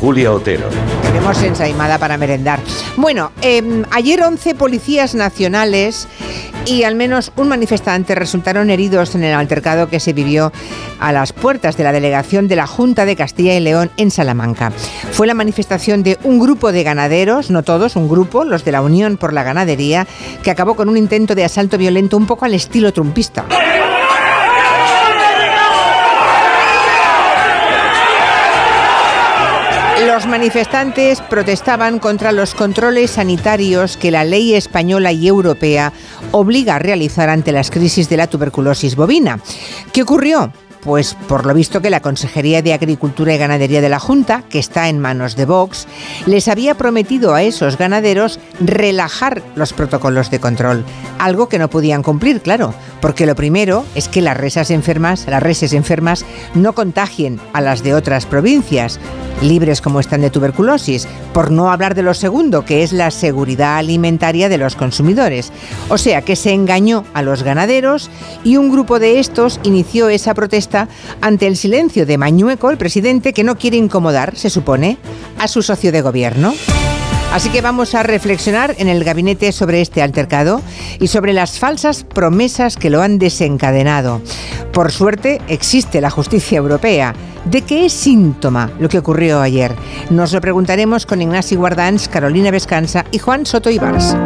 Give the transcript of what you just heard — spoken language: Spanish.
Julia Otero. Tenemos ensaimada para merendar. Bueno, em, ayer 11 policías nacionales y al menos un manifestante resultaron heridos en el altercado que se vivió a las puertas de la delegación de la Junta de Castilla y León en Salamanca. Fue la manifestación de un grupo de ganaderos, no todos, un grupo, los de la Unión por la Ganadería, que acabó con un intento de asalto violento un poco al estilo trumpista. Los manifestantes protestaban contra los controles sanitarios que la ley española y europea obliga a realizar ante las crisis de la tuberculosis bovina. ¿Qué ocurrió? Pues por lo visto que la Consejería de Agricultura y Ganadería de la Junta, que está en manos de Vox, les había prometido a esos ganaderos relajar los protocolos de control, algo que no podían cumplir, claro, porque lo primero es que las resas enfermas, las reses enfermas no contagien a las de otras provincias libres como están de tuberculosis, por no hablar de lo segundo, que es la seguridad alimentaria de los consumidores. O sea que se engañó a los ganaderos y un grupo de estos inició esa protesta ante el silencio de Mañueco, el presidente, que no quiere incomodar, se supone, a su socio de gobierno. Así que vamos a reflexionar en el gabinete sobre este altercado y sobre las falsas promesas que lo han desencadenado. Por suerte existe la justicia europea. ¿De qué es síntoma lo que ocurrió ayer? Nos lo preguntaremos con Ignacio Guardans, Carolina Vescanza y Juan Soto Ibars.